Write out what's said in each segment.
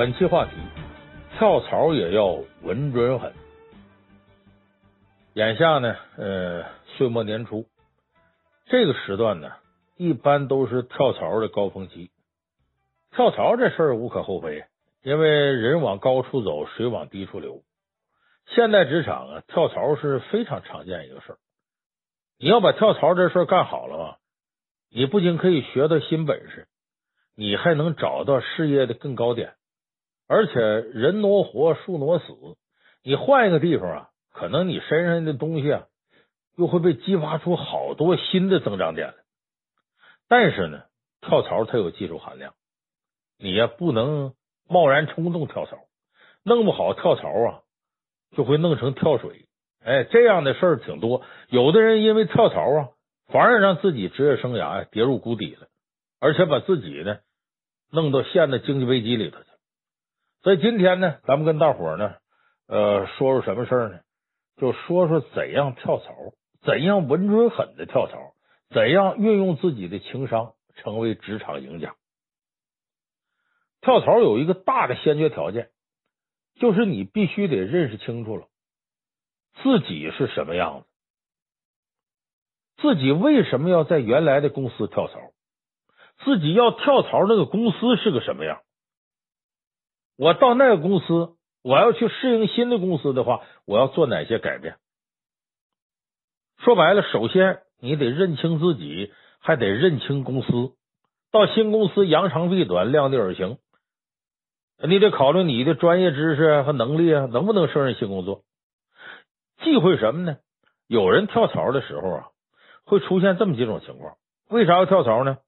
本期话题：跳槽也要稳准狠。眼下呢，呃，岁末年初，这个时段呢，一般都是跳槽的高峰期。跳槽这事儿无可厚非，因为人往高处走，水往低处流。现代职场啊，跳槽是非常常见一个事儿。你要把跳槽这事儿干好了吧，你不仅可以学到新本事，你还能找到事业的更高点。而且人挪活，树挪死，你换一个地方啊，可能你身上的东西啊，又会被激发出好多新的增长点。但是呢，跳槽它有技术含量，你呀不能贸然冲动跳槽，弄不好跳槽啊就会弄成跳水。哎，这样的事儿挺多。有的人因为跳槽啊，反而让自己职业生涯跌入谷底了，而且把自己呢弄到陷在经济危机里头去。所以今天呢，咱们跟大伙呢，呃，说说什么事儿呢？就说说怎样跳槽，怎样稳准狠的跳槽，怎样运用自己的情商成为职场赢家。跳槽有一个大的先决条件，就是你必须得认识清楚了。自己是什么样子？自己为什么要在原来的公司跳槽？自己要跳槽那个公司是个什么样？我到那个公司，我要去适应新的公司的话，我要做哪些改变？说白了，首先你得认清自己，还得认清公司。到新公司扬长避短，量力而行。你得考虑你的专业知识和能力啊，能不能胜任新工作？忌讳什么呢？有人跳槽的时候啊，会出现这么几种情况。为啥要跳槽呢？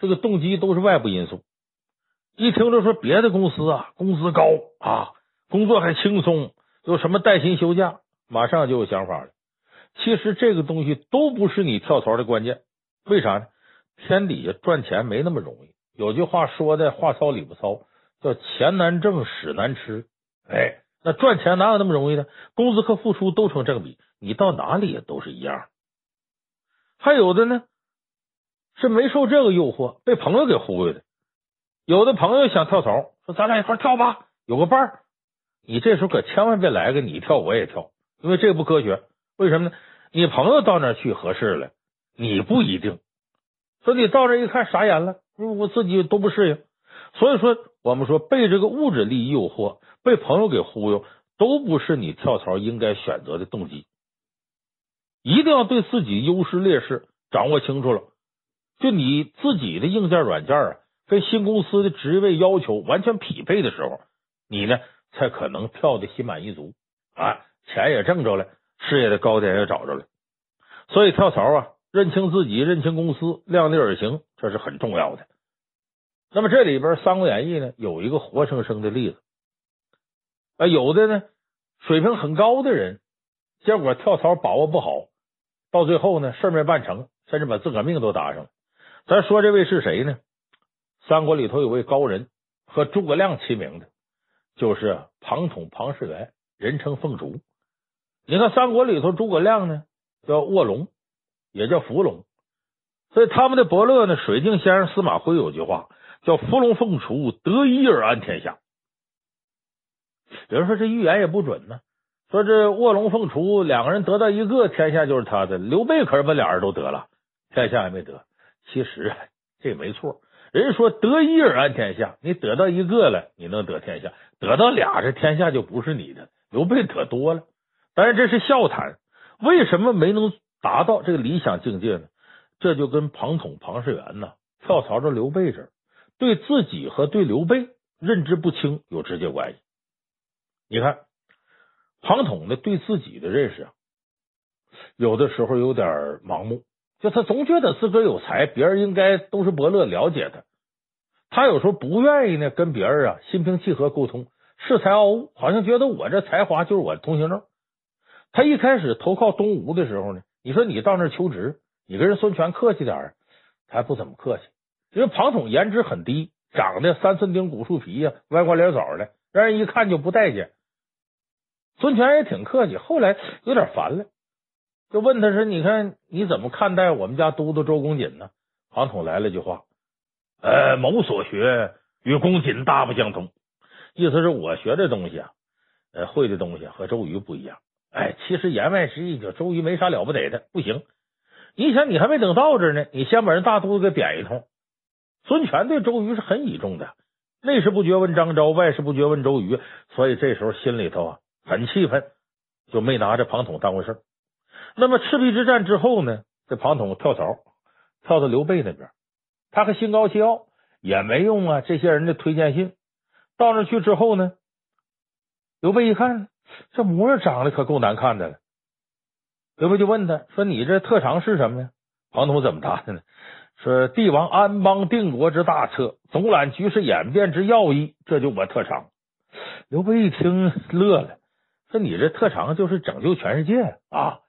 这个动机都是外部因素。一听着说别的公司啊，工资高啊，工作还轻松，有什么带薪休假，马上就有想法了。其实这个东西都不是你跳槽的关键。为啥呢？天底下赚钱没那么容易。有句话说的话糙理不糙，叫钱难挣，屎难吃。哎。那赚钱哪有那么容易呢？工资和付出都成正比，你到哪里也都是一样。还有的呢，是没受这个诱惑，被朋友给忽悠的。有的朋友想跳槽，说咱俩一块跳吧，有个伴儿。你这时候可千万别来个你跳我也跳，因为这不科学。为什么呢？你朋友到那儿去合适了，你不一定。说你到这一看傻眼了，我自己都不适应。所以说，我们说被这个物质利益诱惑。被朋友给忽悠，都不是你跳槽应该选择的动机。一定要对自己优势劣势掌握清楚了。就你自己的硬件软件啊，跟新公司的职位要求完全匹配的时候，你呢才可能跳的心满意足啊，钱也挣着了，事业的高点也找着了。所以跳槽啊，认清自己，认清公司，量力而行，这是很重要的。那么这里边《三国演义》呢，有一个活生生的例子。啊，有的呢，水平很高的人，结果跳槽把握不好，到最后呢，事儿没办成，甚至把自个儿命都搭上了。咱说这位是谁呢？三国里头有位高人，和诸葛亮齐名的，就是庞统庞士元，人称凤雏。你看三国里头，诸葛亮呢叫卧龙，也叫伏龙，所以他们的伯乐呢，水镜先生司马徽有句话叫“伏龙凤雏，得一而安天下”。有人说这预言也不准呢，说这卧龙凤雏两个人得到一个天下就是他的，刘备可是把俩人都得了，天下也没得。其实这也没错，人说得一而安天下，你得到一个了，你能得天下；得到俩，这天下就不是你的。刘备得多了，当然这是笑谈。为什么没能达到这个理想境界呢？这就跟庞统庞士元呢跳槽到刘备这儿，对自己和对刘备认知不清有直接关系。你看，庞统呢对自己的认识啊，有的时候有点盲目，就他总觉得自个有才，别人应该都是伯乐了解他。他有时候不愿意呢跟别人啊心平气和沟通，恃才傲物，好像觉得我这才华就是我的通行证。他一开始投靠东吴的时候呢，你说你到那求职，你跟人孙权客气点他还不怎么客气，因为庞统颜值很低，长得三寸丁骨树皮呀，歪瓜裂枣的，让人一看就不待见。孙权也挺客气，后来有点烦了，就问他说：“你看你怎么看待我们家都督周公瑾呢？”庞统来了句话：“呃，某所学，与公瑾大不相同。意思是我学的东西啊，呃，会的东西和周瑜不一样。哎，其实言外之意就周瑜没啥了不得的，不行。你想，你还没等到这呢，你先把人大肚子给点一通。孙权对周瑜是很倚重的，内事不决问张昭，外事不决问周瑜，所以这时候心里头啊很气愤，就没拿着庞统当回事儿。那么赤壁之战之后呢，这庞统跳槽跳到刘备那边，他还心高气傲，也没用啊这些人的推荐信。到那去之后呢，刘备一看，这模样长得可够难看的了。刘备就问他说：“你这特长是什么呀？”庞统怎么答的呢？说：“帝王安邦定国之大策，总揽局势演变之要义，这就我特长。”刘备一听乐了，说：“你这特长就是拯救全世界啊！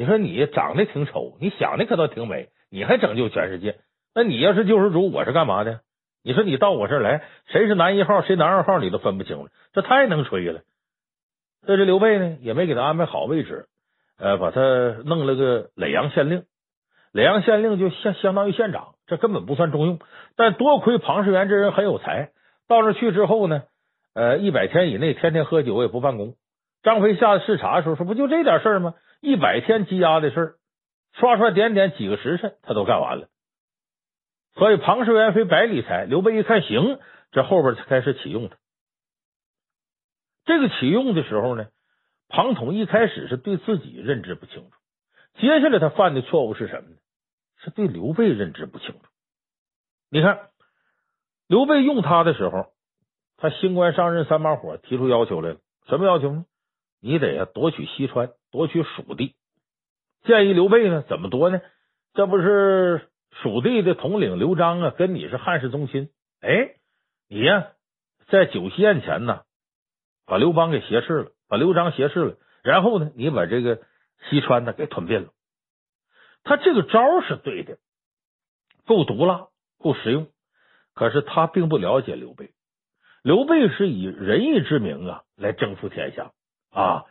你说你长得挺丑，你想的可倒挺美，你还拯救全世界？那你要是救世主，我是干嘛的？你说你到我这儿来，谁是男一号，谁男二号，你都分不清了，这太能吹了。这这刘备呢，也没给他安排好位置。”呃，把他弄了个耒阳县令，耒阳县令就相相当于县长，这根本不算重用。但多亏庞士元这人很有才，到那去之后呢，呃，一百天以内天天喝酒也不办公。张飞下视察的时候说：“不就这点事儿吗？一百天积压的事儿，刷刷点点几个时辰，他都干完了。”所以庞士元非百里才，刘备一看行，这后边才开始启用他。这个启用的时候呢？庞统一开始是对自己认知不清楚，接下来他犯的错误是什么呢？是对刘备认知不清楚。你看，刘备用他的时候，他新官上任三把火提出要求来了，什么要求呢？你得呀夺取西川，夺取蜀地。建议刘备呢怎么夺呢？这不是蜀地的统领刘璋啊，跟你是汉室宗亲。哎，你呀在酒席宴前呢，把刘邦给挟持了。把刘璋挟持了，然后呢，你把这个西川呢给吞并了。他这个招是对的，够毒辣，够实用。可是他并不了解刘备，刘备是以仁义之名啊来征服天下啊，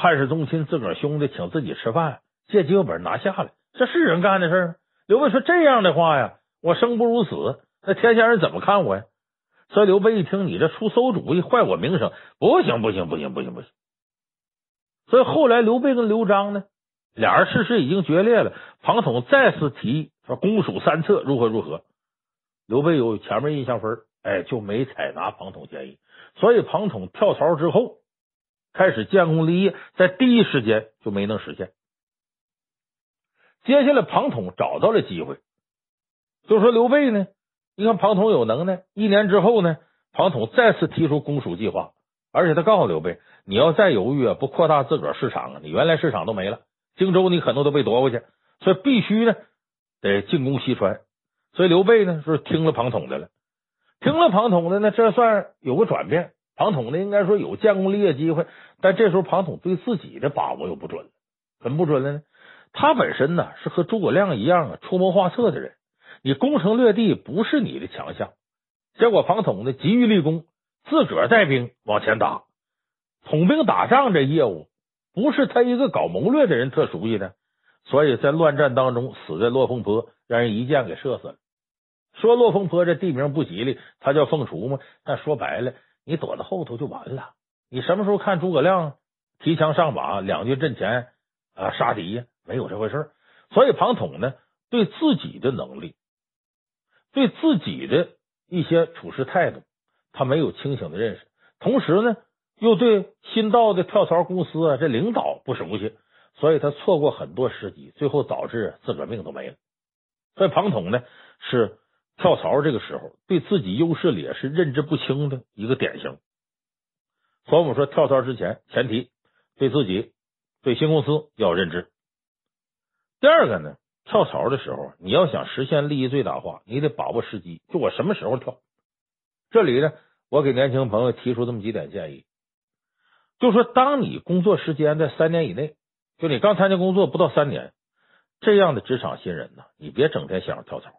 汉室宗亲自个儿兄弟请自己吃饭，借机会把人拿下来，这是人干的事儿。刘备说这样的话呀，我生不如死，那天下人怎么看我呀？所以刘备一听你这出馊主意，坏我名声，不行不行不行不行不行。所以后来刘备跟刘璋呢，俩人事实已经决裂了。庞统再次提议说攻蜀三策如何如何，刘备有前面印象分，哎，就没采纳庞统建议。所以庞统跳槽之后，开始建功立业，在第一时间就没能实现。接下来庞统找到了机会，就说刘备呢，你看庞统有能耐，一年之后呢，庞统再次提出攻蜀计划。而且他告诉刘备，你要再犹豫啊，不扩大自个儿市场啊，你原来市场都没了，荆州你可能都被夺回去，所以必须呢得进攻西川。所以刘备呢是听了庞统的了，听了庞统的呢，这算有个转变。庞统呢应该说有建功立业机会，但这时候庞统对自己的把握又不准了，怎么不准了呢？他本身呢是和诸葛亮一样啊，出谋划策的人，你攻城略地不是你的强项，结果庞统呢急于立功。自个儿带兵往前打，统兵打仗这业务不是他一个搞谋略的人特熟悉的，所以在乱战当中死在落凤坡，让人一箭给射死了。说落凤坡这地名不吉利，他叫凤雏嘛。但说白了，你躲在后头就完了。你什么时候看诸葛亮提枪上马，两军阵前啊杀敌呀？没有这回事。所以庞统呢，对自己的能力，对自己的一些处事态度。他没有清醒的认识，同时呢，又对新到的跳槽公司啊，这领导不熟悉，所以他错过很多时机，最后导致自个命都没了。所以庞统呢，是跳槽这个时候对自己优势劣势认知不清的一个典型。所以我们说，跳槽之前，前提对自己、对新公司要有认知。第二个呢，跳槽的时候，你要想实现利益最大化，你得把握时机，就我什么时候跳。这里呢，我给年轻朋友提出这么几点建议，就说当你工作时间在三年以内，就你刚参加工作不到三年，这样的职场新人呢，你别整天想着跳槽，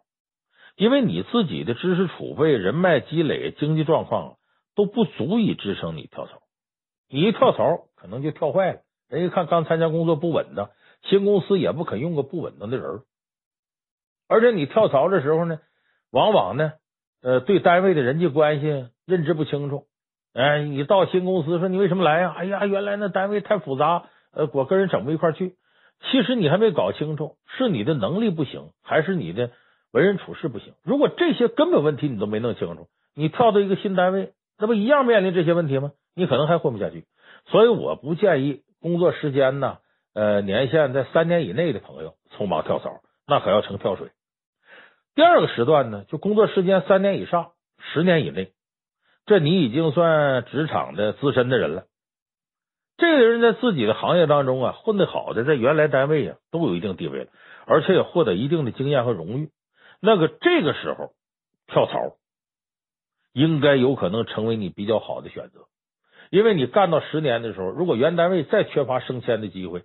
因为你自己的知识储备、人脉积累、经济状况都不足以支撑你跳槽。你一跳槽，可能就跳坏了。人一看刚参加工作不稳当，新公司也不肯用个不稳当的人，而且你跳槽的时候呢，往往呢。呃，对单位的人际关系认知不清楚。哎，你到新公司说你为什么来呀？哎呀，原来那单位太复杂，呃，我跟人整不一块去。其实你还没搞清楚，是你的能力不行，还是你的为人处事不行？如果这些根本问题你都没弄清楚，你跳到一个新单位，那不一样面临这些问题吗？你可能还混不下去。所以我不建议工作时间呢，呃，年限在三年以内的朋友匆忙跳槽，那可要成跳水。第二个时段呢，就工作时间三年以上，十年以内。这你已经算职场的资深的人了。这个人在自己的行业当中啊，混得好的，在原来单位啊都有一定地位了，而且也获得一定的经验和荣誉。那个这个时候跳槽，应该有可能成为你比较好的选择，因为你干到十年的时候，如果原单位再缺乏升迁的机会，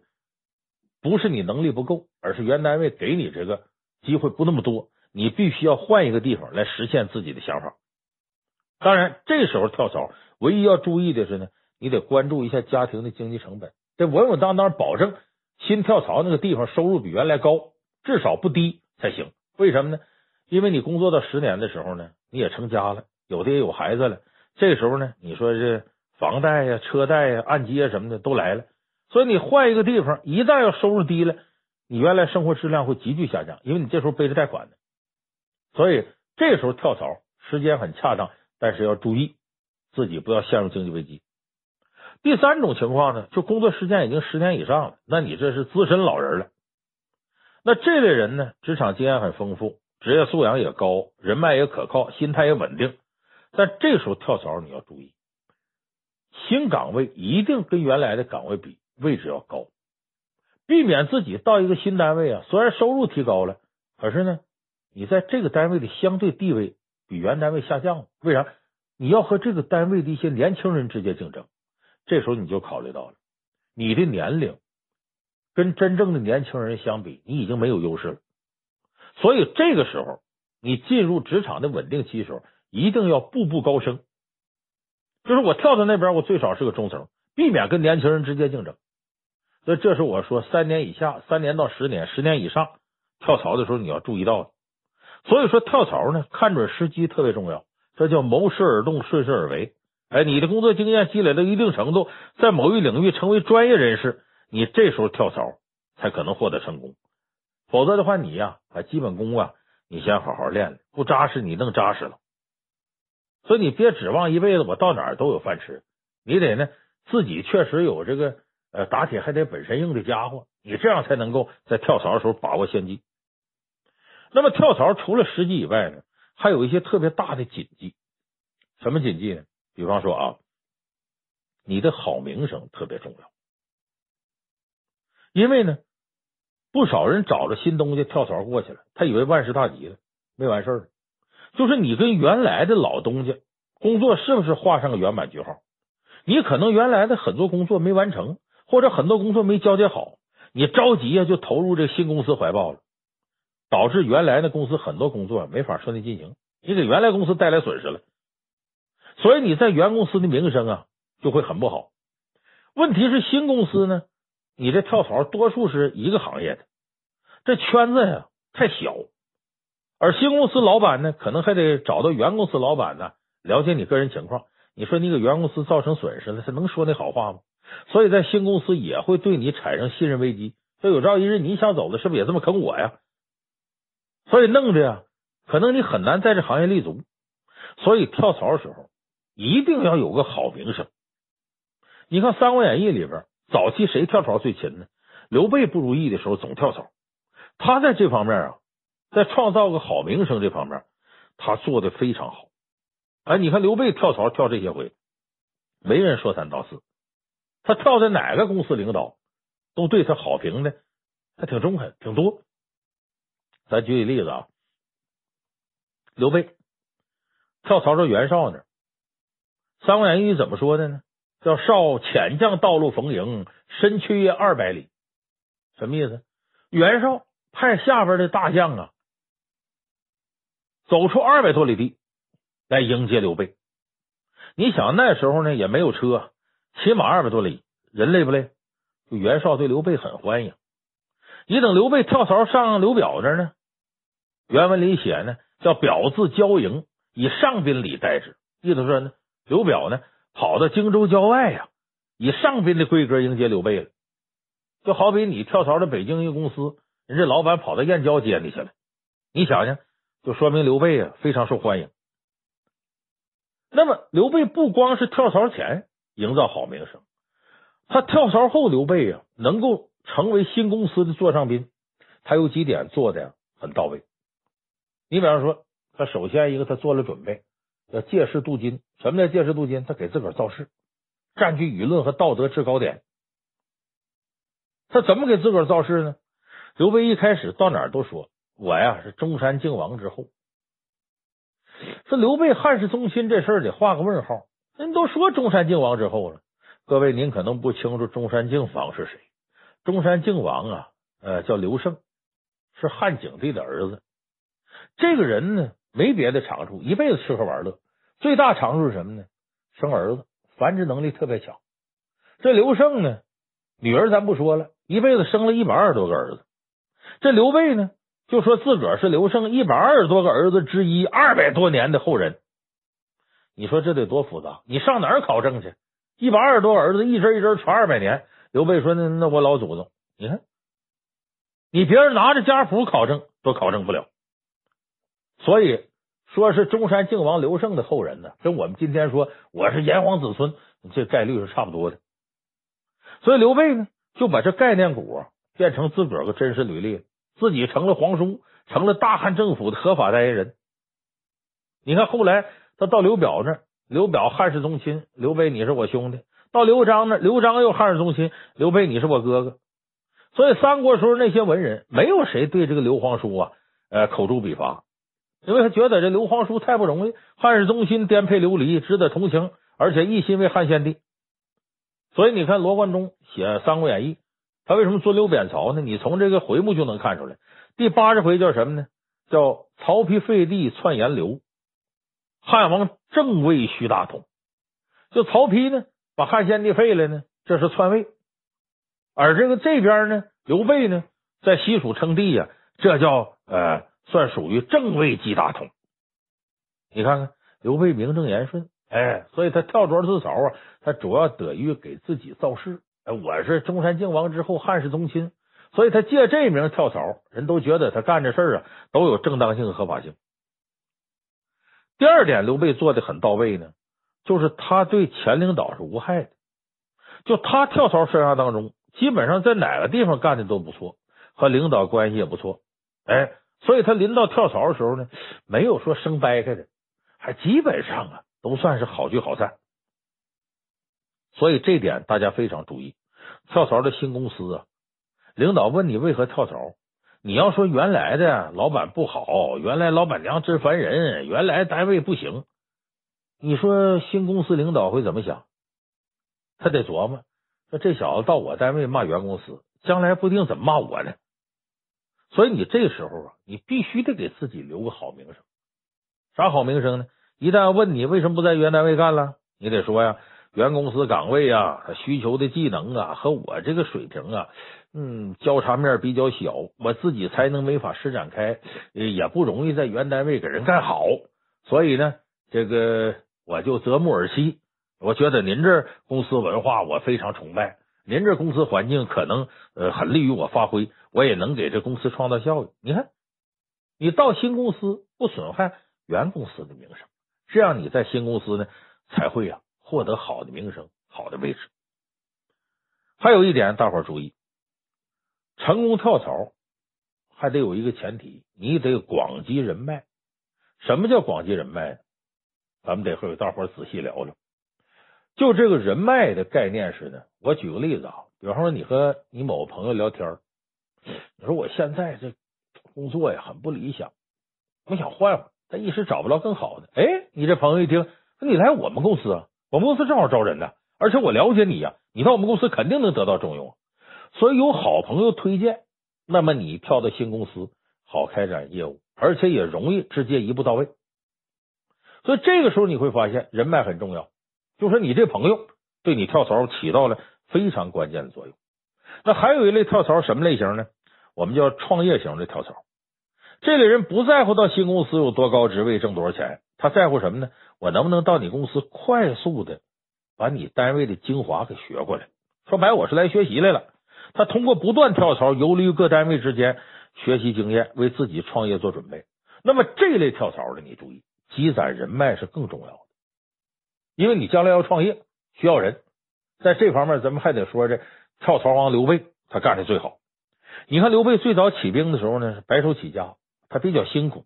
不是你能力不够，而是原单位给你这个机会不那么多，你必须要换一个地方来实现自己的想法。当然，这时候跳槽，唯一要注意的是呢，你得关注一下家庭的经济成本，得稳稳当当保证新跳槽那个地方收入比原来高，至少不低才行。为什么呢？因为你工作到十年的时候呢，你也成家了，有的也有孩子了。这时候呢，你说这房贷呀、车贷呀、按揭什么的都来了，所以你换一个地方，一旦要收入低了，你原来生活质量会急剧下降，因为你这时候背着贷款呢。所以这时候跳槽时间很恰当。但是要注意，自己不要陷入经济危机。第三种情况呢，就工作时间已经十年以上了，那你这是资深老人了。那这类人呢，职场经验很丰富，职业素养也高，人脉也可靠，心态也稳定。但这时候跳槽你要注意，新岗位一定跟原来的岗位比位置要高，避免自己到一个新单位啊，虽然收入提高了，可是呢，你在这个单位的相对地位。比原单位下降了，为啥？你要和这个单位的一些年轻人直接竞争，这时候你就考虑到了，你的年龄跟真正的年轻人相比，你已经没有优势了。所以这个时候，你进入职场的稳定期时候，一定要步步高升。就是我跳到那边，我最少是个中层，避免跟年轻人直接竞争。所以这是我说三年以下，三年到十年，十年以上跳槽的时候你要注意到的。所以说跳槽呢，看准时机特别重要，这叫谋时而动，顺势而为。哎，你的工作经验积累到一定程度，在某一领域成为专业人士，你这时候跳槽才可能获得成功。否则的话，你呀，把基本功啊，你先好好练，不扎实你弄扎实了。所以你别指望一辈子我到哪儿都有饭吃，你得呢自己确实有这个呃打铁还得本身硬的家伙，你这样才能够在跳槽的时候把握先机。那么跳槽除了时机以外呢，还有一些特别大的禁忌。什么禁忌呢？比方说啊，你的好名声特别重要。因为呢，不少人找着新东家跳槽过去了，他以为万事大吉了，没完事儿。就是你跟原来的老东家工作是不是画上个圆满句号？你可能原来的很多工作没完成，或者很多工作没交接好，你着急啊，就投入这新公司怀抱了。导致原来的公司很多工作没法顺利进行，你给原来公司带来损失了，所以你在原公司的名声啊就会很不好。问题是新公司呢，你这跳槽多数是一个行业的，这圈子呀太小，而新公司老板呢可能还得找到原公司老板呢了解你个人情况。你说你给原公司造成损失了，他能说那好话吗？所以在新公司也会对你产生信任危机。说有朝一日你想走了，是不是也这么坑我呀？所以弄的呀，可能你很难在这行业立足。所以跳槽的时候一定要有个好名声。你看《三国演义》里边，早期谁跳槽最勤呢？刘备不如意的时候总跳槽，他在这方面啊，在创造个好名声这方面，他做的非常好。哎，你看刘备跳槽跳这些回，没人说三道四，他跳在哪个公司领导都对他好评的，还挺中肯，挺多。咱举个例子啊，刘备跳槽到袁绍那儿，《三国演义》怎么说的呢？叫绍遣将道路逢迎，身去约二百里。什么意思？袁绍派下边的大将啊，走出二百多里地来迎接刘备。你想那时候呢，也没有车，骑马二百多里，人累不累？就袁绍对刘备很欢迎。你等刘备跳槽上刘表这呢，原文里写呢叫表字交迎，以上宾礼待之。意思说呢，刘表呢跑到荆州郊外呀，以上宾的规格迎接刘备了。就好比你跳槽到北京一个公司，人家老板跑到燕郊接你去了，你想想，就说明刘备啊非常受欢迎。那么刘备不光是跳槽前营造好名声，他跳槽后，刘备啊能够成为新公司的座上宾，他有几点做的很到位。你比方说，他首先一个他做了准备，要借势镀金。什么叫借势镀金？他给自个儿造势，占据舆论和道德制高点。他怎么给自个儿造势呢？刘备一开始到哪儿都说：“我呀是中山靖王之后。”这刘备汉室宗亲这事儿得画个问号。人都说中山靖王之后了，各位您可能不清楚中山靖王是谁？中山靖王啊，呃，叫刘胜，是汉景帝的儿子。这个人呢，没别的长处，一辈子吃喝玩乐。最大长处是什么呢？生儿子，繁殖能力特别强。这刘胜呢，女儿咱不说了，一辈子生了一百二十多个儿子。这刘备呢，就说自个儿是刘胜一百二十多个儿子之一，二百多年的后人。你说这得多复杂？你上哪儿考证去？一百二十多个儿子，一针一针传二百年。刘备说：“那那我老祖宗，你看，你别人拿着家谱考证都考证不了。”所以说是中山靖王刘胜的后人呢，跟我们今天说我是炎黄子孙，这概率是差不多的。所以刘备呢，就把这概念股变成自个儿个真实履历，自己成了皇叔，成了大汉政府的合法代言人。你看后来他到刘表那儿，刘表汉室宗亲，刘备你是我兄弟；到刘璋那儿，刘璋又汉室宗亲，刘备你是我哥哥。所以三国时候那些文人，没有谁对这个刘皇叔啊，呃，口诛笔伐。因为他觉得这刘皇叔太不容易，汉室宗亲颠沛流离，值得同情，而且一心为汉献帝。所以你看罗贯中写《三国演义》，他为什么尊刘贬曹呢？你从这个回目就能看出来。第八十回叫什么呢？叫曹丕废帝篡炎刘，汉王正位须大同。就曹丕呢，把汉献帝废了呢，这是篡位；而这个这边呢，刘备呢，在西蜀称帝呀，这叫呃。算属于正位即大同，你看看刘备名正言顺，哎，所以他跳槽自嘲啊，他主要得于给自己造势。哎，我是中山靖王之后汉室宗亲，所以他借这名跳槽，人都觉得他干这事儿啊都有正当性和合法性。第二点，刘备做的很到位呢，就是他对前领导是无害的，就他跳槽生涯当中，基本上在哪个地方干的都不错，和领导关系也不错，哎。所以他临到跳槽的时候呢，没有说生掰开的，还基本上啊都算是好聚好散。所以这点大家非常注意。跳槽的新公司啊，领导问你为何跳槽，你要说原来的老板不好，原来老板娘真烦人，原来单位不行，你说新公司领导会怎么想？他得琢磨，说这小子到我单位骂原公司，将来不定怎么骂我呢。所以你这时候啊，你必须得给自己留个好名声。啥好名声呢？一旦问你为什么不在原单位干了，你得说呀，原公司岗位啊，需求的技能啊，和我这个水平啊，嗯，交叉面比较小，我自己才能没法施展开，也不容易在原单位给人干好。所以呢，这个我就择木而栖。我觉得您这公司文化我非常崇拜。您这公司环境可能呃很利于我发挥，我也能给这公司创造效益。你看，你到新公司不损害原公司的名声，这样你在新公司呢才会啊获得好的名声、好的位置。还有一点，大伙儿注意，成功跳槽还得有一个前提，你得广积人脉。什么叫广积人脉？咱们得和大伙儿仔细聊聊。就这个人脉的概念是呢，我举个例子啊，比方说你和你某个朋友聊天，你说我现在这工作呀很不理想，我想换换，但一时找不到更好的。哎，你这朋友一听，你来我们公司啊，我们公司正好招人呢，而且我了解你呀，你到我们公司肯定能得到重用。所以有好朋友推荐，那么你跳到新公司好开展业务，而且也容易直接一步到位。所以这个时候你会发现人脉很重要。就说你这朋友对你跳槽起到了非常关键的作用。那还有一类跳槽什么类型呢？我们叫创业型的跳槽。这类人不在乎到新公司有多高职位、挣多少钱，他在乎什么呢？我能不能到你公司快速的把你单位的精华给学过来？说白，我是来学习来了。他通过不断跳槽，游离于各单位之间，学习经验，为自己创业做准备。那么这类跳槽的，你注意，积攒人脉是更重要的，因为你将来要创业需要人。在这方面，咱们还得说这跳槽王刘备，他干的最好。你看刘备最早起兵的时候呢，是白手起家，他比较辛苦，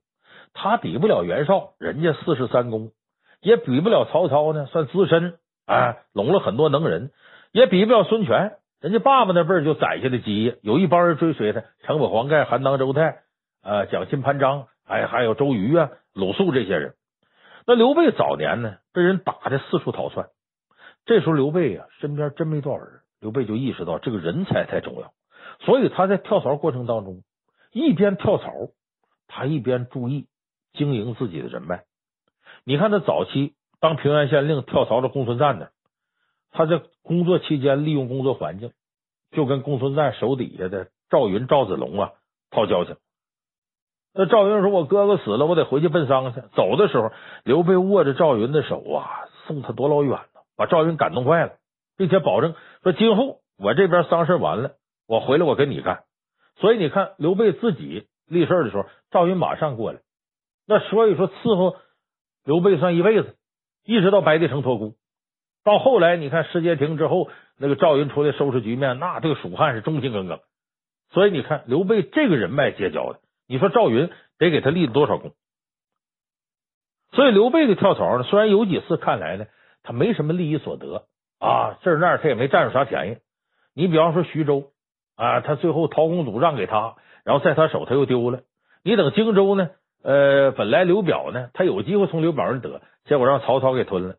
他比不了袁绍，人家四世三公，也比不了曹操呢，算资深，哎，拢了很多能人。也比不了孙权，人家爸爸那辈就攒下的基业，有一帮人追随他，成本黄盖、韩当、周泰，呃，蒋钦、潘璋，还还有周瑜啊、鲁肃这些人。那刘备早年呢，被人打的四处逃窜，这时候刘备啊，身边真没多少人。刘备就意识到这个人才太重要，所以他在跳槽过程当中，一边跳槽，他一边注意经营自己的人脉。你看他早期当平原县令，跳槽到公孙瓒那。他在工作期间利用工作环境，就跟公孙瓒手底下的赵云、赵子龙啊套交情。那赵云说：“我哥哥死了，我得回去奔丧去。”走的时候，刘备握着赵云的手啊，送他多老远呢，把赵云感动坏了，并且保证说：“今后我这边丧事完了，我回来我跟你干。”所以你看，刘备自己立事的时候，赵云马上过来。那所以说，伺候刘备算一辈子，一直到白帝城托孤。到后来，你看失街亭之后，那个赵云出来收拾局面，那对蜀汉是忠心耿耿。所以你看，刘备这个人脉结交的，你说赵云得给他立多少功？所以刘备的跳槽呢，虽然有几次看来呢，他没什么利益所得啊，这那儿他也没占着啥便宜。你比方说徐州啊，他最后陶公祖让给他，然后在他手他又丢了。你等荆州呢，呃，本来刘表呢，他有机会从刘表那得，结果让曹操给吞了。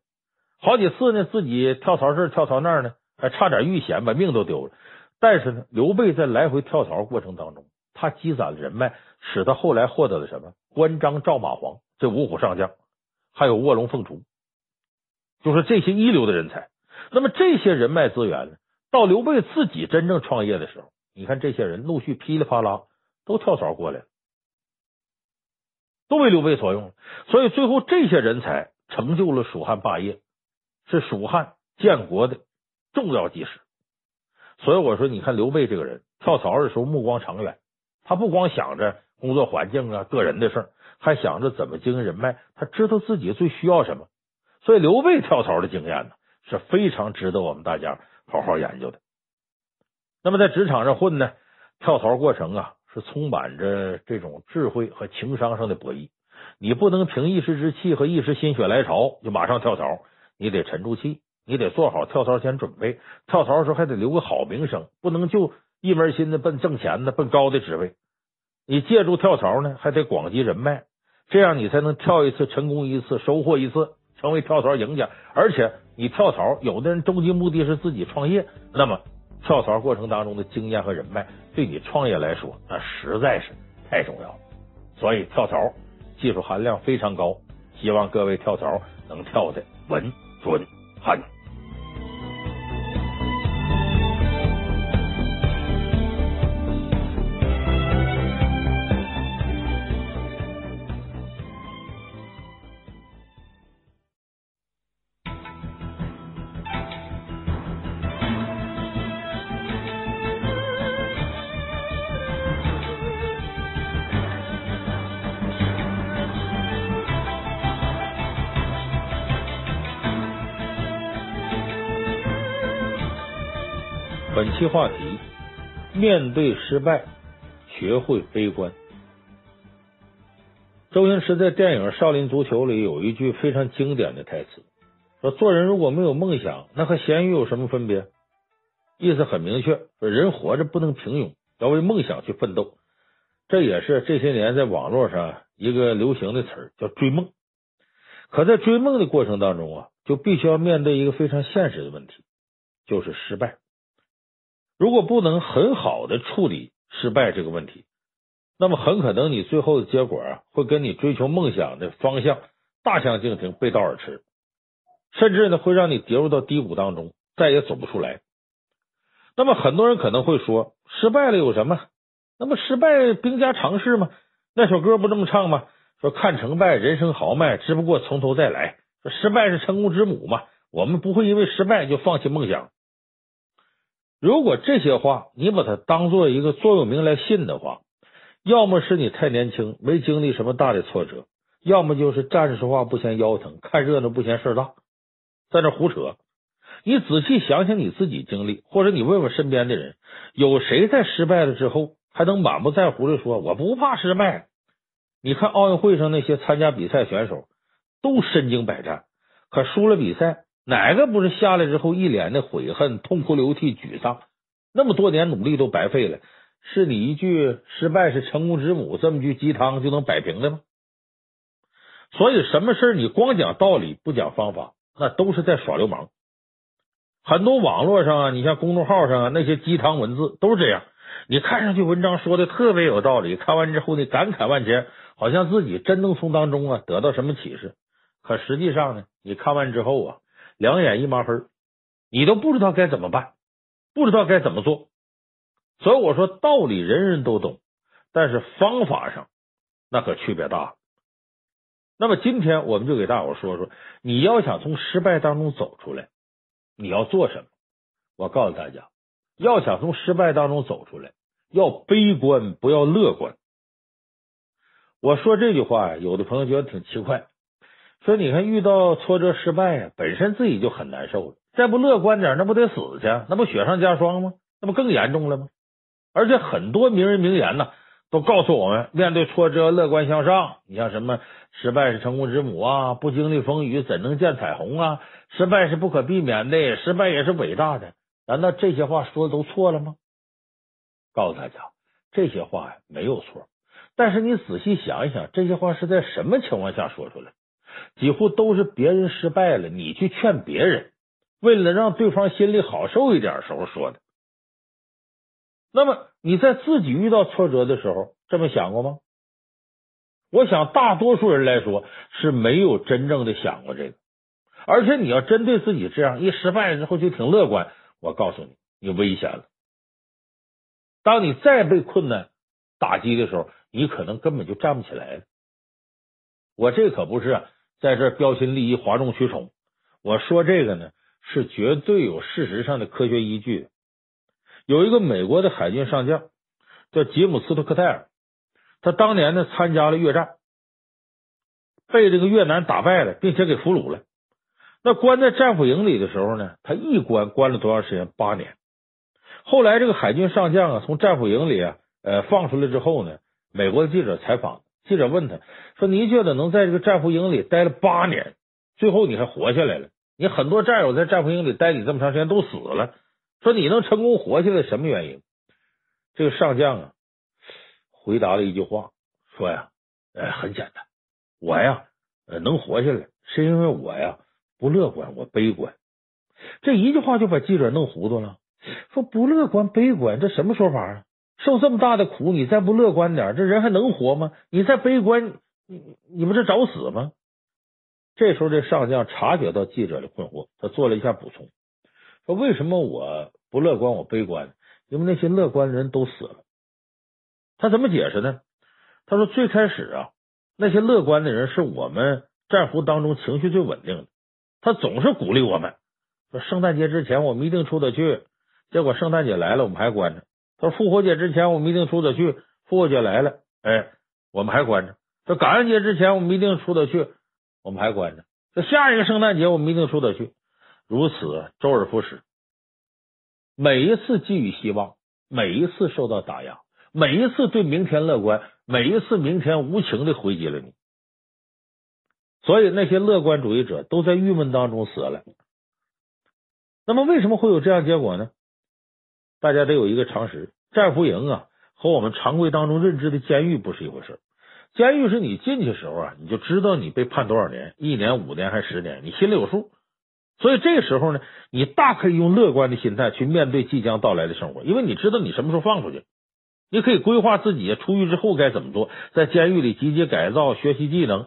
好几次呢，自己跳槽这儿跳槽那儿呢，还差点遇险，把命都丢了。但是呢，刘备在来回跳槽过程当中，他积攒了人脉，使他后来获得了什么？关张赵马黄这五虎上将，还有卧龙凤雏，就是这些一流的人才。那么这些人脉资源呢，到刘备自己真正创业的时候，你看这些人陆续噼里啪啦都跳槽过来了，都为刘备所用。所以最后这些人才成就了蜀汉霸业。是蜀汉建国的重要基石，所以我说，你看刘备这个人跳槽的时候目光长远，他不光想着工作环境啊、个人的事，还想着怎么经营人脉。他知道自己最需要什么，所以刘备跳槽的经验呢是非常值得我们大家好好研究的。那么在职场上混呢，跳槽过程啊是充满着这种智慧和情商上的博弈，你不能凭一时之气和一时心血来潮就马上跳槽。你得沉住气，你得做好跳槽前准备。跳槽的时候还得留个好名声，不能就一门心思奔挣钱的、奔高的职位。你借助跳槽呢，还得广积人脉，这样你才能跳一次成功一次，收获一次，成为跳槽赢家。而且你跳槽，有的人终极目的是自己创业，那么跳槽过程当中的经验和人脉，对你创业来说，那实在是太重要。所以跳槽技术含量非常高，希望各位跳槽能跳的稳。准狠。期话题：面对失败，学会悲观。周星驰在电影《少林足球》里有一句非常经典的台词，说：“做人如果没有梦想，那和咸鱼有什么分别？”意思很明确，说人活着不能平庸，要为梦想去奋斗。这也是这些年在网络上一个流行的词儿，叫追梦。可在追梦的过程当中啊，就必须要面对一个非常现实的问题，就是失败。如果不能很好的处理失败这个问题，那么很可能你最后的结果啊，会跟你追求梦想的方向大相径庭、背道而驰，甚至呢会让你跌入到低谷当中，再也走不出来。那么很多人可能会说，失败了有什么？那么失败兵家常事嘛。那首歌不这么唱吗？说看成败，人生豪迈，只不过从头再来。说失败是成功之母嘛，我们不会因为失败就放弃梦想。如果这些话你把它当做一个座右铭来信的话，要么是你太年轻，没经历什么大的挫折，要么就是站着说话不嫌腰疼，看热闹不嫌事儿大，在这胡扯。你仔细想想你自己经历，或者你问问身边的人，有谁在失败了之后还能满不在乎的说我不怕失败？你看奥运会上那些参加比赛选手都身经百战，可输了比赛，哪个不是下来之后一脸的悔恨、痛哭流涕、沮丧？那么多年努力都白费了，是你一句“失败是成功之母”这么句鸡汤就能摆平的吗？所以，什么事你光讲道理不讲方法，那都是在耍流氓。很多网络上啊，你像公众号上啊，那些鸡汤文字都是这样。你看上去文章说的特别有道理，看完之后呢感慨万千，好像自己真能从当中啊得到什么启示。可实际上呢，你看完之后啊，两眼一抹黑，你都不知道该怎么办，不知道该怎么做。所以我说，道理人人都懂，但是方法上那可区别大了。那么今天我们就给大伙说说，你要想从失败当中走出来。你要做什么？我告诉大家，要想从失败当中走出来，要悲观，不要乐观。我说这句话，有的朋友觉得挺奇怪，说你看遇到挫折、失败呀，本身自己就很难受了，再不乐观点，那不得死去？那不雪上加霜吗？那不更严重了吗？而且很多名人名言呢，都告诉我们，面对挫折乐观向上。你像什么失败是成功之母啊，不经历风雨怎能见彩虹啊？失败是不可避免的，失败也是伟大的。难道这些话说的都错了吗？告诉大家，这些话没有错。但是你仔细想一想，这些话是在什么情况下说出来？几乎都是别人失败了，你去劝别人，为了让对方心里好受一点时候说的。那么你在自己遇到挫折的时候，这么想过吗？我想大多数人来说是没有真正的想过这个。而且你要针对自己这样一失败了之后就挺乐观，我告诉你，你危险了。当你再被困难打击的时候，你可能根本就站不起来了。我这可不是在这标新立异、哗众取宠，我说这个呢是绝对有事实上的科学依据的。有一个美国的海军上将叫吉姆斯特克泰尔，他当年呢参加了越战，被这个越南打败了，并且给俘虏了。那关在战俘营里的时候呢，他一关关了多长时间？八年。后来这个海军上将啊，从战俘营里啊，呃，放出来之后呢，美国的记者采访，记者问他说：“你觉得能在这个战俘营里待了八年，最后你还活下来了？你很多战友在战俘营里待你这么长时间都死了，说你能成功活下来，什么原因？”这个上将啊，回答了一句话，说呀：“呃，很简单，我呀，呃，能活下来是因为我呀。”不乐观，我悲观。这一句话就把记者弄糊涂了。说不乐观、悲观，这什么说法啊？受这么大的苦，你再不乐观点，这人还能活吗？你再悲观，你你不是找死吗？这时候，这上将察觉到记者的困惑，他做了一下补充，说：“为什么我不乐观，我悲观？因为那些乐观的人都死了。”他怎么解释呢？他说：“最开始啊，那些乐观的人是我们战俘当中情绪最稳定的。”他总是鼓励我们说：“圣诞节之前我们一定出得去。”结果圣诞节来了，我们还关着。他说：“复活节之前我们一定出得去。”复活节来了，哎，我们还关着。说感恩节之前我们一定出得去，我们还关着。这下一个圣诞节我们一定出得去。如此周而复始，每一次寄予希望，每一次受到打压，每一次对明天乐观，每一次明天无情的回击了你。所以那些乐观主义者都在郁闷当中死了。那么为什么会有这样结果呢？大家得有一个常识：战俘营啊，和我们常规当中认知的监狱不是一回事。监狱是你进去时候啊，你就知道你被判多少年，一年、五年还是十年，你心里有数。所以这个时候呢，你大可以用乐观的心态去面对即将到来的生活，因为你知道你什么时候放出去，你可以规划自己出狱之后该怎么做，在监狱里积极改造、学习技能。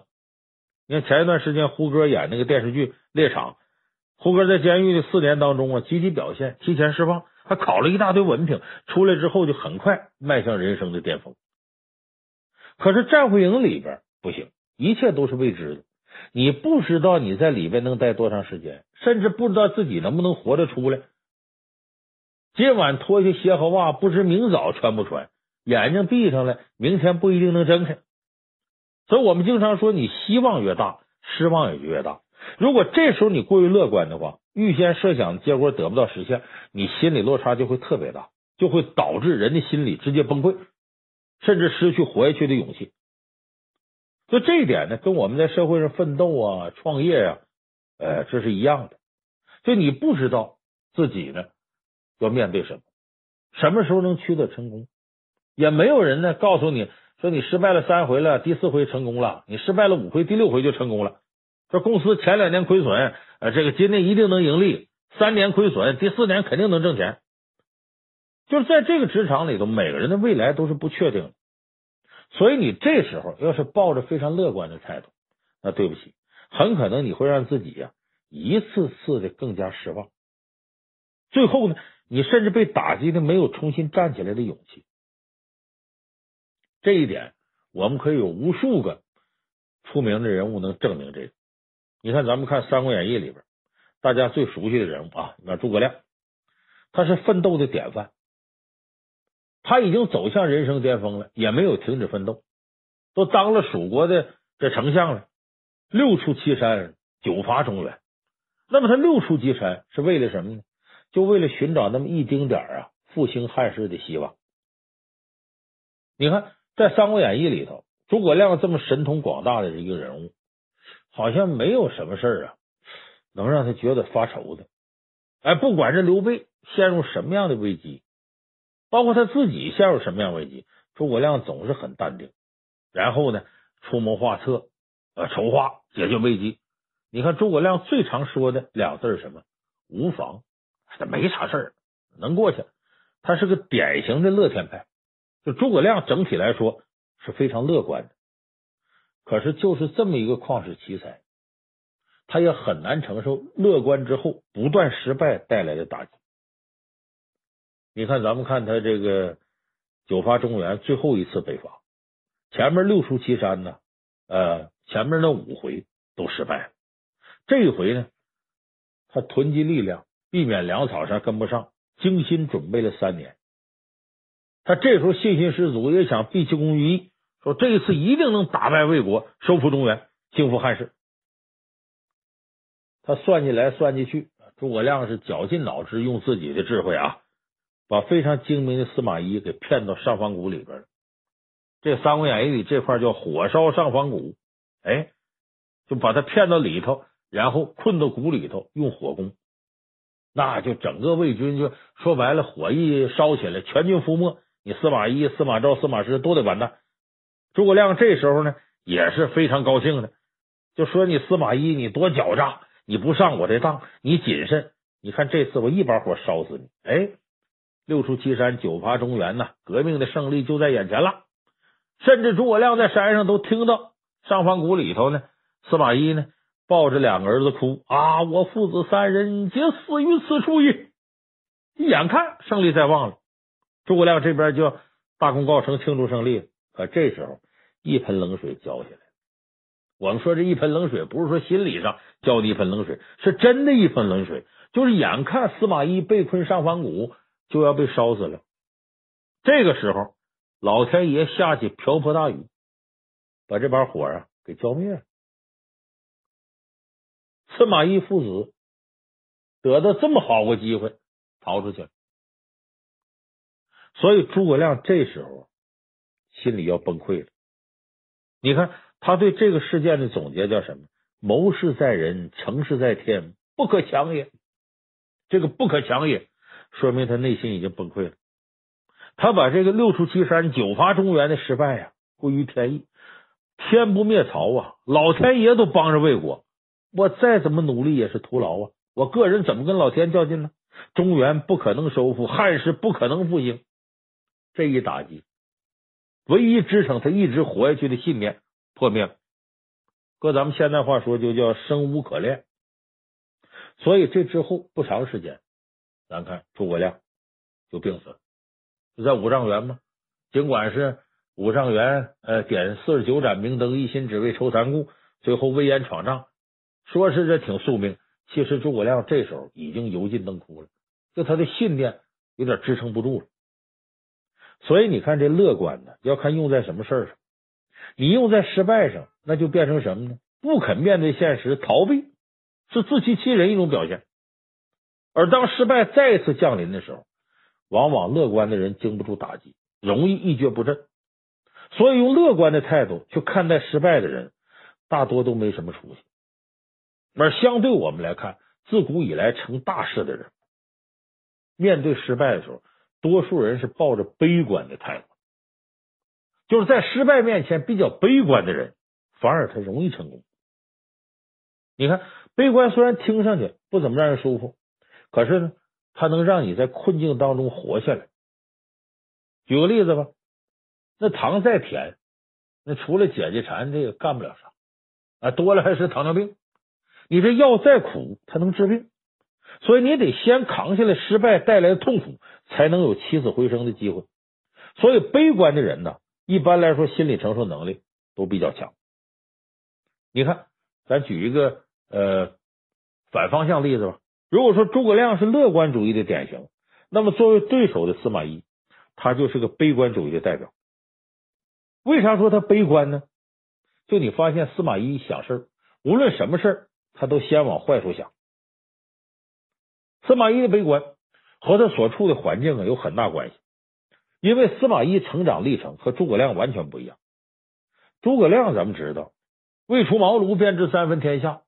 你看前一段时间胡歌演那个电视剧《猎场》，胡歌在监狱的四年当中啊，积极表现，提前释放，还考了一大堆文凭，出来之后就很快迈向人生的巅峰。可是战俘营里边不行，一切都是未知的。你不知道你在里边能待多长时间，甚至不知道自己能不能活着出来。今晚脱下鞋和袜，不知明早穿不穿。眼睛闭上了，明天不一定能睁开。所以我们经常说，你希望越大，失望也就越大。如果这时候你过于乐观的话，预先设想的结果得不到实现，你心理落差就会特别大，就会导致人的心理直接崩溃，甚至失去活下去的勇气。就这一点呢，跟我们在社会上奋斗啊、创业啊，呃，这是一样的。就你不知道自己呢要面对什么，什么时候能取得成功，也没有人呢告诉你说你失败了三回了，第四回成功了；你失败了五回，第六回就成功了。说公司前两年亏损，呃，这个今年一定能盈利；三年亏损，第四年肯定能挣钱。就是在这个职场里头，每个人的未来都是不确定的。所以你这时候要是抱着非常乐观的态度，那对不起，很可能你会让自己呀一次次的更加失望。最后呢，你甚至被打击的没有重新站起来的勇气。这一点，我们可以有无数个出名的人物能证明这个。你看，咱们看《三国演义》里边，大家最熟悉的人物啊，那诸葛亮，他是奋斗的典范。他已经走向人生巅峰了，也没有停止奋斗，都当了蜀国的这丞相了，六出祁山，九伐中原。那么他六出祁山是为了什么呢？就为了寻找那么一丁点啊复兴汉室的希望。你看，在《三国演义》里头，诸葛亮这么神通广大的一个人物，好像没有什么事儿啊能让他觉得发愁的。哎，不管是刘备陷入什么样的危机。包括他自己陷入什么样危机，诸葛亮总是很淡定，然后呢，出谋划策，呃，筹划解决危机。你看诸葛亮最常说的两字是什么？无妨，这没啥事儿，能过去。他是个典型的乐天派，就诸葛亮整体来说是非常乐观的。可是就是这么一个旷世奇才，他也很难承受乐观之后不断失败带来的打击。你看，咱们看他这个九伐中原最后一次北伐，前面六出祁山呢，呃，前面那五回都失败了。这一回呢，他囤积力量，避免粮草上跟不上，精心准备了三年。他这时候信心十足，也想毕其功于一，说这一次一定能打败魏国，收复中原，兴复汉室。他算计来算计去，诸葛亮是绞尽脑汁，用自己的智慧啊。把非常精明的司马懿给骗到上方谷里边了。这《三国演义》里这块叫火烧上方谷，哎，就把他骗到里头，然后困到谷里头，用火攻，那就整个魏军就说白了，火一烧起来，全军覆没。你司马懿、司马昭、司马师都得完蛋。诸葛亮这时候呢也是非常高兴的，就说：“你司马懿，你多狡诈，你不上我的当，你谨慎。你看这次我一把火烧死你。”哎。六出祁山，九伐中原呐，革命的胜利就在眼前了。甚至诸葛亮在山上都听到上方谷里头呢，司马懿呢抱着两个儿子哭啊，我父子三人皆死于此处也。眼看胜利在望了，诸葛亮这边就大功告成，庆祝胜利。可这时候一盆冷水浇下来。我们说这一盆冷水，不是说心理上浇的一盆冷水，是真的一盆冷水。就是眼看司马懿被困上方谷。就要被烧死了。这个时候，老天爷下起瓢泼大雨，把这把火啊给浇灭了。司马懿父子得到这么好个机会，逃出去了。所以诸葛亮这时候心里要崩溃了。你看他对这个事件的总结叫什么？谋事在人，成事在天，不可强也。这个不可强也。说明他内心已经崩溃了，他把这个六出祁山、九伐中原的失败呀归于天意，天不灭曹啊，老天爷都帮着魏国，我再怎么努力也是徒劳啊！我个人怎么跟老天较劲呢？中原不可能收复，汉室不可能复兴，这一打击，唯一支撑他一直活下去的信念破灭了。搁咱们现代话说，就叫生无可恋。所以这之后不长时间。咱看诸葛亮就病死了，就在五丈原嘛。尽管是五丈原呃点四十九盏明灯，一心只为酬三顾，最后危言闯帐，说是这挺宿命。其实诸葛亮这时候已经油尽灯枯了，就他的信念有点支撑不住了。所以你看这乐观呢，要看用在什么事儿上。你用在失败上，那就变成什么呢？不肯面对现实，逃避，是自欺欺人一种表现。而当失败再一次降临的时候，往往乐观的人经不住打击，容易一蹶不振。所以用乐观的态度去看待失败的人，大多都没什么出息。而相对我们来看，自古以来成大事的人，面对失败的时候，多数人是抱着悲观的态度。就是在失败面前比较悲观的人，反而他容易成功。你看，悲观虽然听上去不怎么让人舒服，可是呢，它能让你在困境当中活下来。举个例子吧，那糖再甜，那除了解解馋，这个干不了啥啊，多了还是糖尿病。你这药再苦，它能治病，所以你得先扛下来失败带来的痛苦，才能有起死回生的机会。所以，悲观的人呢，一般来说心理承受能力都比较强。你看，咱举一个呃反方向例子吧。如果说诸葛亮是乐观主义的典型，那么作为对手的司马懿，他就是个悲观主义的代表。为啥说他悲观呢？就你发现司马懿想事无论什么事他都先往坏处想。司马懿的悲观和他所处的环境啊有很大关系，因为司马懿成长历程和诸葛亮完全不一样。诸葛亮咱们知道，未出茅庐便知三分天下。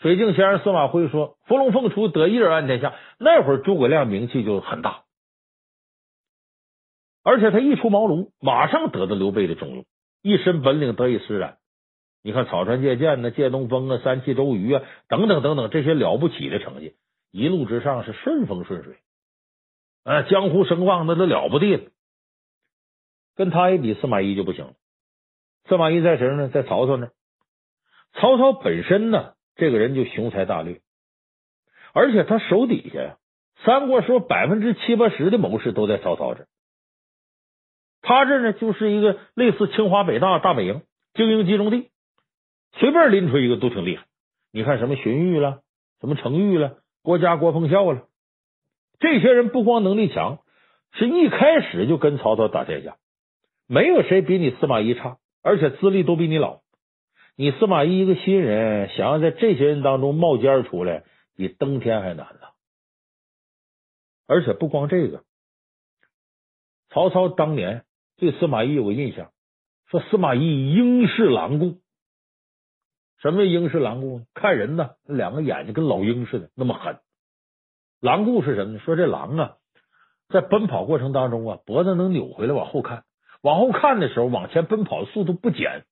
水镜先生司马徽说：“伏龙凤雏，得一人安天下。”那会儿诸葛亮名气就很大，而且他一出茅庐，马上得到刘备的重用，一身本领得以施展。你看草船借箭呢，借东风啊，三气周瑜啊，等等等等，这些了不起的成绩，一路之上是顺风顺水，啊，江湖声望那都了不地了。跟他一比，司马懿就不行了。司马懿在谁呢？在曹操那。曹操本身呢，这个人就雄才大略，而且他手底下呀，三国时候百分之七八十的谋士都在曹操这。他这呢，就是一个类似清华北大大本营精英集中地。随便拎出一个都挺厉害，你看什么荀彧了，什么程昱了，郭嘉、郭奉孝了，这些人不光能力强，是一开始就跟曹操打天下，没有谁比你司马懿差，而且资历都比你老。你司马懿一个新人，想要在这些人当中冒尖出来，比登天还难呢。而且不光这个，曹操当年对司马懿有个印象，说司马懿英式狼顾。什么英式狼顾？看人呢，两个眼睛跟老鹰似的，那么狠。狼顾是什么呢？说这狼啊，在奔跑过程当中啊，脖子能扭回来往后看，往后看的时候，往前奔跑的速度不减。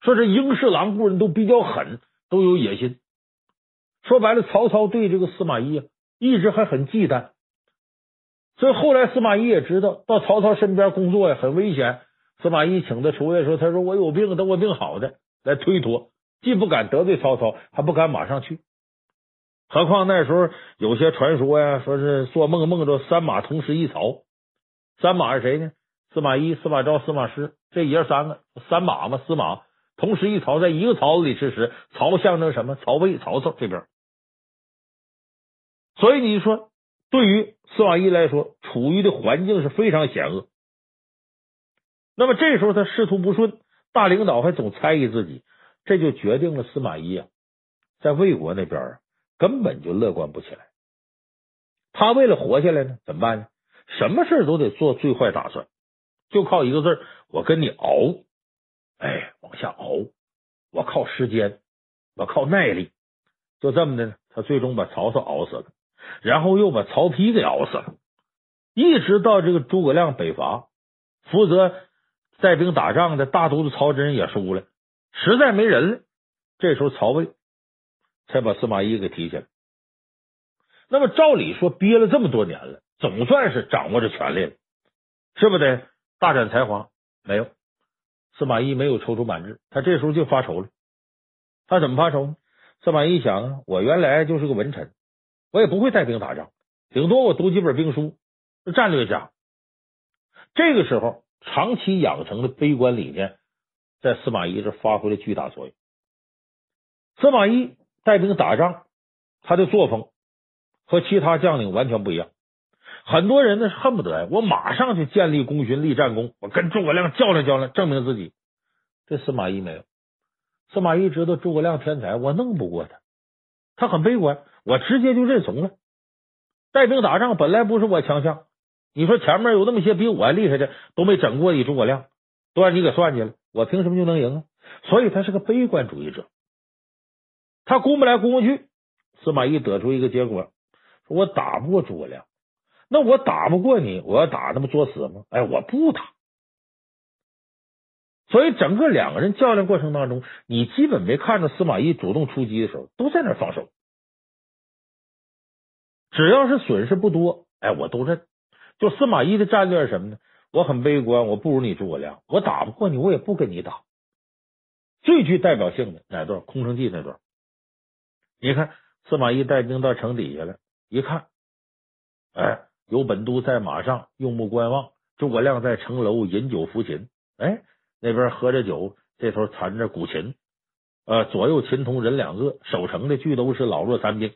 说这英式狼顾人都比较狠，都有野心。说白了，曹操对这个司马懿啊，一直还很忌惮。所以后来司马懿也知道到曹操身边工作呀很危险。司马懿请他出来说，他说：“我有病，等我病好的。”来推脱，既不敢得罪曹操，还不敢马上去。何况那时候有些传说呀，说是做梦梦着三马同时一曹。三马是谁呢？司马懿、司马昭、司马师这爷三个，三马嘛，司马同时一曹，在一个槽子里吃食。曹象征什么？曹魏、曹操这边。所以你说，对于司马懿来说，处于的环境是非常险恶。那么这时候他仕途不顺。大领导还总猜疑自己，这就决定了司马懿啊，在魏国那边啊，根本就乐观不起来。他为了活下来呢，怎么办呢？什么事都得做最坏打算，就靠一个字儿：我跟你熬。哎，往下熬，我靠时间，我靠耐力。就这么的，他最终把曹操熬死了，然后又把曹丕给熬死了，一直到这个诸葛亮北伐，负责。带兵打仗的大都督曹真也输了，实在没人了。这时候曹魏才把司马懿给提起来。那么照理说，憋了这么多年了，总算是掌握着权力了，是不得大展才华？没有，司马懿没有踌躇满志，他这时候就发愁了。他怎么发愁呢？司马懿想啊，我原来就是个文臣，我也不会带兵打仗，顶多我读几本兵书，战略家。这个时候。长期养成的悲观理念，在司马懿这发挥了巨大作用。司马懿带兵打仗，他的作风和其他将领完全不一样。很多人呢是恨不得呀，我马上就建立功勋、立战功，我跟诸葛亮较量较量，证明自己。这司马懿没有。司马懿知道诸葛亮天才，我弄不过他，他很悲观，我直接就认怂了。带兵打仗本来不是我强项，你说前面有那么些比我还厉害的都没整过你诸葛亮，都让你给算计了，我凭什么就能赢啊？所以他是个悲观主义者。他估摸来估摸去，司马懿得出一个结果：说我打不过诸葛亮，那我打不过你，我要打那么作死吗？哎，我不打。所以整个两个人较量过程当中，你基本没看着司马懿主动出击的时候，都在那防守。只要是损失不多，哎，我都认。就司马懿的战略是什么呢？我很悲观，我不如你诸葛亮，我打不过你，我也不跟你打。最具代表性的哪段？空城计那段。你看，司马懿带兵到城底下了，一看，哎，有本都在马上用目观望，诸葛亮在城楼饮酒抚琴，哎，那边喝着酒，这头弹着古琴，呃，左右琴童人两个，守城的俱都是老弱残兵。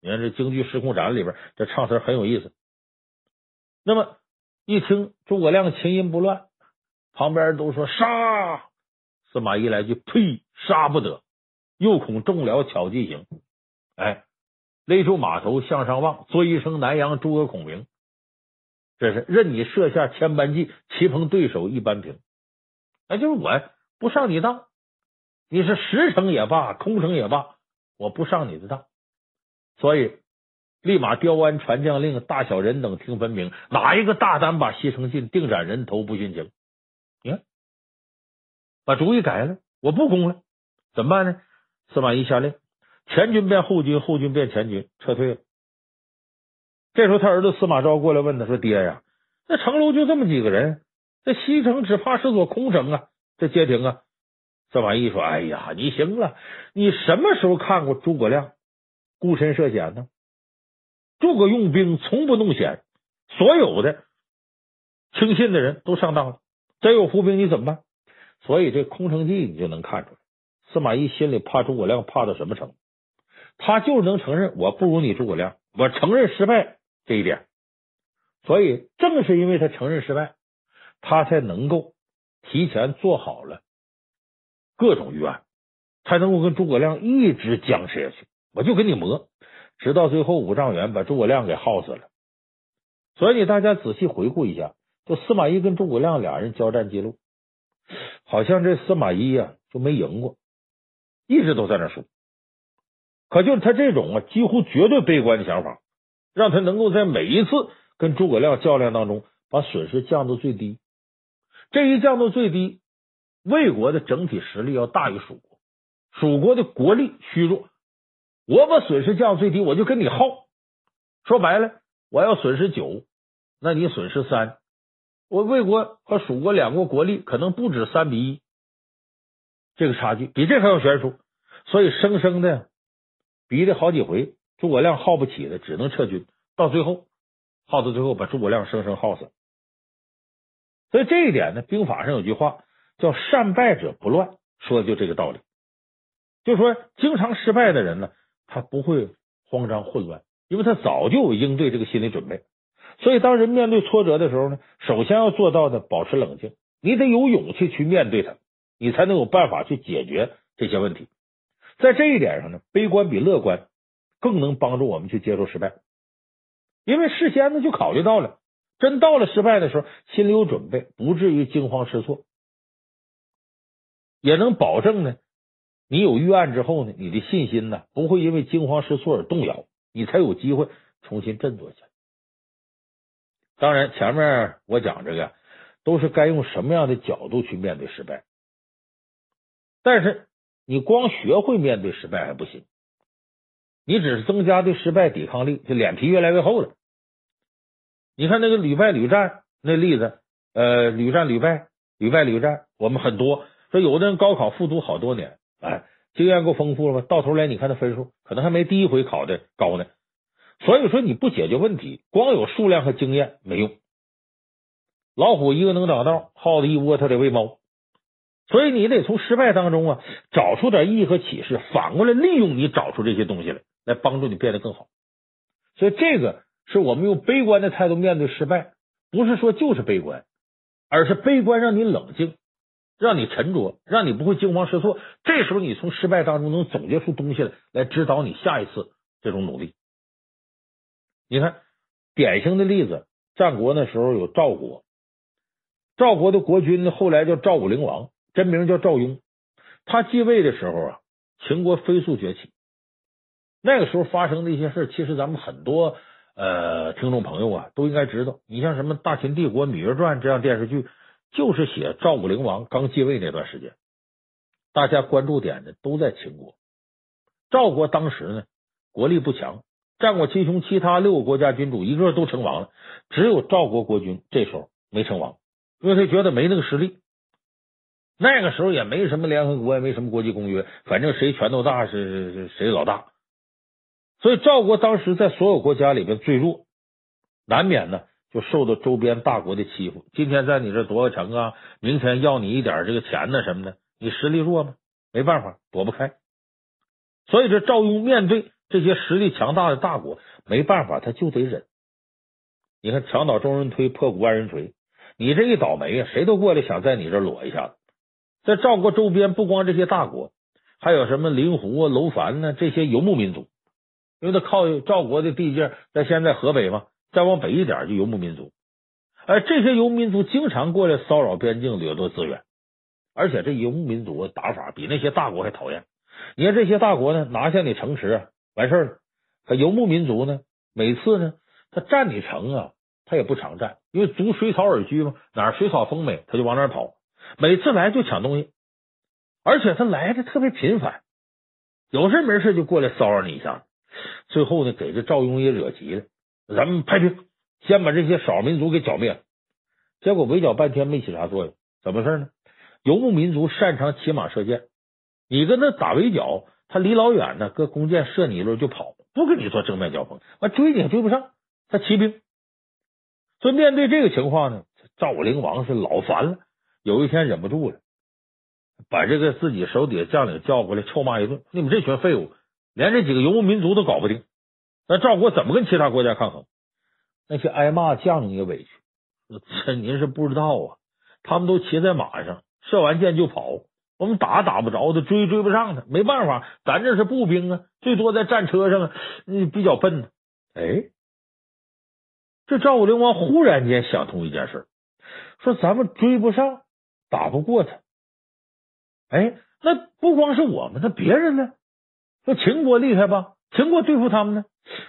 你看这京剧《时空斩》里边这唱词很有意思。那么一听诸葛亮琴音不乱，旁边人都说杀，司马懿来句呸，杀不得。又恐中了巧计行，哎，勒住马头向上望，作一声南阳诸葛孔明，这是任你设下千般计，棋逢对手一般平。哎，就是我不上你当，你是实诚也罢，空城也罢，我不上你的当，所以立马雕鞍传将令，大小人等听分明，哪一个大胆把西城进，定斩人头不殉情。你看，把主意改了，我不攻了，怎么办呢？司马懿下令，前军变后军，后军变前军，撤退了。这时候，他儿子司马昭过来问他说：“爹呀，那城楼就这么几个人，这西城只怕是座空城啊，这街亭啊。”司马懿说：“哎呀，你行了，你什么时候看过诸葛亮孤身涉险呢？诸葛用兵从不弄险，所有的轻信的人都上当了。真有伏兵，你怎么办？所以这空城计你就能看出来。”司马懿心里怕诸葛亮，怕到什么程度？他就是能承认我不如你诸葛亮，我承认失败这一点。所以正是因为他承认失败，他才能够提前做好了各种预案，才能够跟诸葛亮一直僵持下去。我就跟你磨，直到最后五丈原把诸葛亮给耗死了。所以大家仔细回顾一下，就司马懿跟诸葛亮俩人交战记录，好像这司马懿呀就没赢过。一直都在那输，可就是他这种啊几乎绝对悲观的想法，让他能够在每一次跟诸葛亮较量当中把损失降到最低。这一降到最低，魏国的整体实力要大于蜀国，蜀国的国力虚弱。我把损失降到最低，我就跟你耗。说白了，我要损失九，那你损失三。我魏国和蜀国两国国力可能不止三比一。这个差距比这还要悬殊，所以生生的逼了好几回，诸葛亮耗不起的，只能撤军。到最后耗到最后，把诸葛亮生生耗死。所以这一点呢，兵法上有句话叫“善败者不乱”，说的就这个道理。就说，经常失败的人呢，他不会慌张混乱，因为他早就有应对这个心理准备。所以，当人面对挫折的时候呢，首先要做到的保持冷静，你得有勇气去面对它。你才能有办法去解决这些问题。在这一点上呢，悲观比乐观更能帮助我们去接受失败，因为事先呢就考虑到了，真到了失败的时候，心里有准备，不至于惊慌失措，也能保证呢，你有预案之后呢，你的信心呢不会因为惊慌失措而动摇，你才有机会重新振作起来。当然，前面我讲这个都是该用什么样的角度去面对失败。但是你光学会面对失败还不行，你只是增加对失败抵抗力，就脸皮越来越厚了。你看那个屡败屡战那例子，呃，屡战屡败，屡败屡战，我们很多说有的人高考复读好多年，哎，经验够丰富了吗？到头来你看他分数可能还没第一回考的高呢。所以说你不解决问题，光有数量和经验没用。老虎一个能找道，耗子一窝它得喂猫。所以你得从失败当中啊找出点意义和启示，反过来利用你找出这些东西来，来帮助你变得更好。所以这个是我们用悲观的态度面对失败，不是说就是悲观，而是悲观让你冷静，让你沉着，让你不会惊慌失措。这时候你从失败当中能总结出东西来，来指导你下一次这种努力。你看，典型的例子，战国那时候有赵国，赵国的国君后来叫赵武灵王。真名叫赵雍，他继位的时候啊，秦国飞速崛起。那个时候发生的一些事，其实咱们很多呃听众朋友啊都应该知道。你像什么《大秦帝国芈月传》这样电视剧，就是写赵武灵王刚继位那段时间。大家关注点呢都在秦国。赵国当时呢国力不强，战国七雄其他六个国家君主一个都称王了，只有赵国国君这时候没称王，因为他觉得没那个实力。那个时候也没什么联合国，也没什么国际公约，反正谁拳头大是是谁老大。所以赵国当时在所有国家里边最弱，难免呢就受到周边大国的欺负。今天在你这夺个城啊，明天要你一点这个钱呢什么的，你实力弱吗？没办法，躲不开。所以这赵雍面对这些实力强大的大国，没办法，他就得忍。你看墙倒众人推，破鼓万人锤，你这一倒霉啊，谁都过来想在你这裸一下子。在赵国周边，不光这些大国，还有什么灵狐啊、楼烦呢？这些游牧民族，因为他靠赵国的地界，在现在河北嘛，再往北一点就游牧民族。而这些游牧民族经常过来骚扰边境，掠夺资源。而且这游牧民族打法比那些大国还讨厌。你看这些大国呢，拿下你城池完事儿了，可游牧民族呢，每次呢，他占你城啊，他也不常占，因为逐水草而居嘛，哪儿水草丰美，他就往哪儿跑。每次来就抢东西，而且他来的特别频繁，有事没事就过来骚扰你一下。最后呢，给这赵雍也惹急了，咱们派兵先把这些少数民族给剿灭了。结果围剿半天没起啥作用，怎么事呢？游牧民族擅长骑马射箭，你跟他打围剿，他离老远呢，搁弓箭射你一轮就跑，不跟你做正面交锋，完追你还追不上，他骑兵。所以面对这个情况呢，赵武灵王是老烦了。有一天忍不住了，把这个自己手底下将领叫过来臭骂一顿：“你们这群废物，连这几个游牧民族都搞不定，那赵国怎么跟其他国家抗衡？”那些挨骂将领也委屈：“这您是不知道啊，他们都骑在马上，射完箭就跑，我们打打不着他，追追不上他，没办法，咱这是步兵啊，最多在战车上啊，比较笨呢。”哎，这赵武灵王忽然间想通一件事，说：“咱们追不上。”打不过他，哎，那不光是我们，那别人呢？说秦国厉害吧？秦国对付他们呢，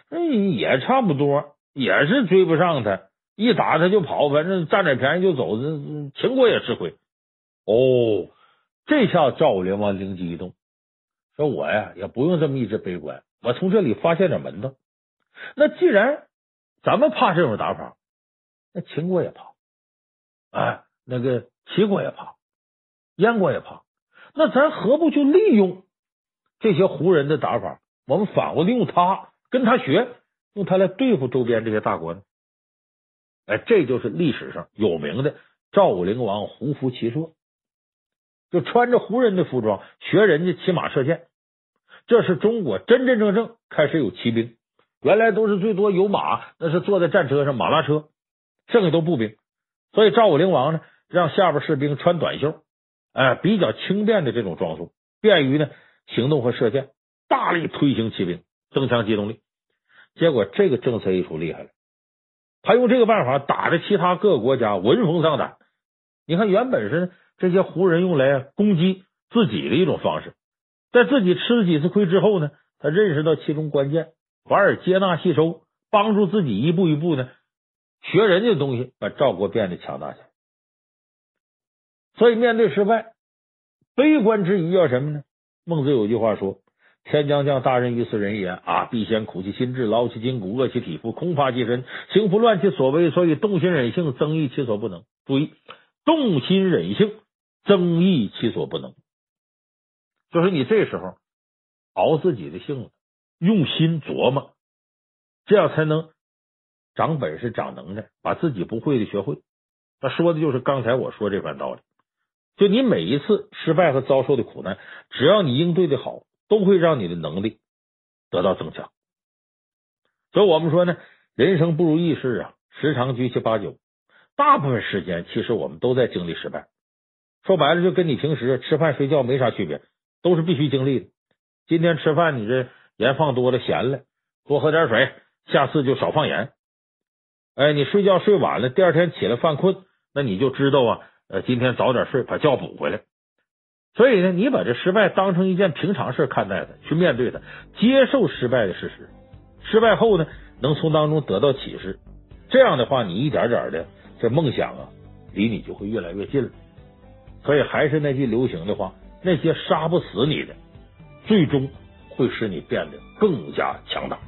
那也差不多，也是追不上他，一打他就跑，反正占点便宜就走。这秦国也吃亏。哦，这下赵武灵王灵机一动，说我呀也不用这么一直悲观，我从这里发现点门道。那既然咱们怕这种打法，那秦国也怕，哎，那个。齐国也怕，燕国也怕，那咱何不就利用这些胡人的打法？我们反过来用他跟他学，用他来对付周边这些大国呢？哎，这就是历史上有名的赵武灵王胡服骑射，就穿着胡人的服装学人家骑马射箭。这是中国真真正正开始有骑兵，原来都是最多有马，那是坐在战车上马拉车，剩下都步兵。所以赵武灵王呢？让下边士兵穿短袖，哎，比较轻便的这种装束，便于呢行动和射箭，大力推行骑兵，增强机动力。结果这个政策一出，厉害了，他用这个办法打的其他各个国家闻风丧胆。你看，原本是这些胡人用来攻击自己的一种方式，在自己吃了几次亏之后呢，他认识到其中关键，反而接纳吸收，帮助自己一步一步呢学人家的东西，把赵国变得强大起来。所以面对失败，悲观之余要什么呢？孟子有句话说：“天将降大任于斯人也啊！必先苦其心志，劳其筋骨，饿其体肤，空乏其身，行拂乱其所为。所以动心忍性，增益其所不能。注意，动心忍性，增益其所不能。就是你这时候熬自己的性子，用心琢磨，这样才能长本事、长能耐，把自己不会的学会。那说的就是刚才我说这番道理。就你每一次失败和遭受的苦难，只要你应对的好，都会让你的能力得到增强。所以我们说呢，人生不如意事啊，十常居七八九，大部分时间其实我们都在经历失败。说白了，就跟你平时吃饭睡觉没啥区别，都是必须经历的。今天吃饭你这盐放多了，咸了，多喝点水，下次就少放盐。哎，你睡觉睡晚了，第二天起来犯困，那你就知道啊。呃，今天早点睡，把觉补回来。所以呢，你把这失败当成一件平常事看待它，去面对它，接受失败的事实。失败后呢，能从当中得到启示。这样的话，你一点点的这梦想啊，离你就会越来越近了。所以还是那句流行的话，那些杀不死你的，最终会使你变得更加强大。